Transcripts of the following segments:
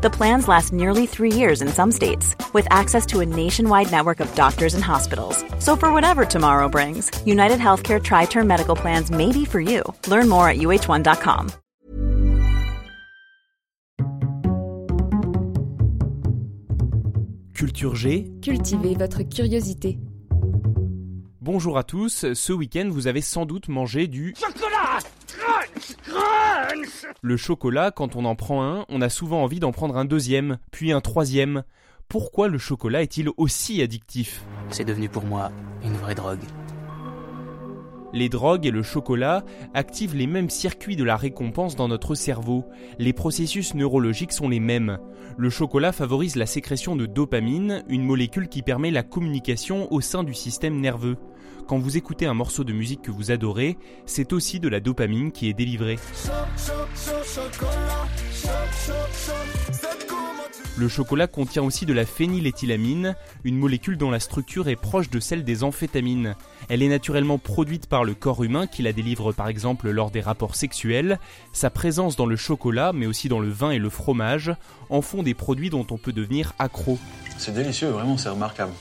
The plans last nearly three years in some states, with access to a nationwide network of doctors and hospitals. So for whatever tomorrow brings, United Healthcare Tri Term Medical Plans may be for you. Learn more at uh1.com. Culture G. Cultivez votre curiosité. Bonjour à tous, ce week-end vous avez sans doute mangé du Chocolat Le chocolat, quand on en prend un, on a souvent envie d'en prendre un deuxième, puis un troisième. Pourquoi le chocolat est-il aussi addictif? C'est devenu pour moi une vraie drogue. Les drogues et le chocolat activent les mêmes circuits de la récompense dans notre cerveau. Les processus neurologiques sont les mêmes. Le chocolat favorise la sécrétion de dopamine, une molécule qui permet la communication au sein du système nerveux. Quand vous écoutez un morceau de musique que vous adorez, c'est aussi de la dopamine qui est délivrée. Le chocolat contient aussi de la phényléthylamine, une molécule dont la structure est proche de celle des amphétamines. Elle est naturellement produite par le corps humain qui la délivre par exemple lors des rapports sexuels. Sa présence dans le chocolat, mais aussi dans le vin et le fromage, en font des produits dont on peut devenir accro. C'est délicieux, vraiment, c'est remarquable.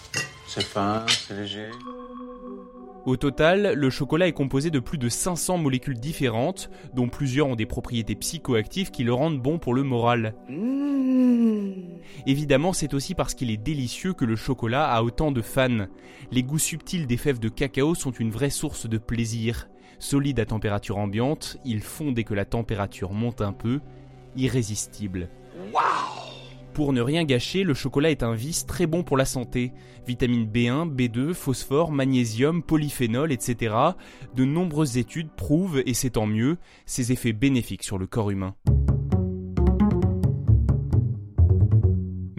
C'est fin, c'est léger. Au total, le chocolat est composé de plus de 500 molécules différentes, dont plusieurs ont des propriétés psychoactives qui le rendent bon pour le moral. Évidemment, c'est aussi parce qu'il est délicieux que le chocolat a autant de fans. Les goûts subtils des fèves de cacao sont une vraie source de plaisir. Solide à température ambiante, ils font dès que la température monte un peu, irrésistible. Pour ne rien gâcher, le chocolat est un vice très bon pour la santé. Vitamine B1, B2, phosphore, magnésium, polyphénol, etc. De nombreuses études prouvent, et c'est tant mieux, ses effets bénéfiques sur le corps humain.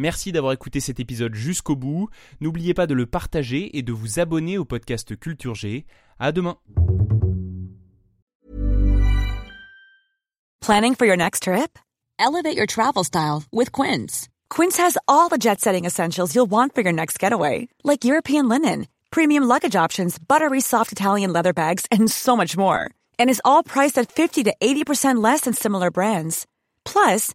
Merci d'avoir écouté cet épisode jusqu'au bout. N'oubliez pas de le partager et de vous abonner au podcast Culture G. À demain. Planning for your next trip? Elevate your travel style with Quince. Quince has all the jet setting essentials you'll want for your next getaway, like European linen, premium luggage options, buttery soft Italian leather bags, and so much more. And is all priced at 50 to 80% less than similar brands. Plus,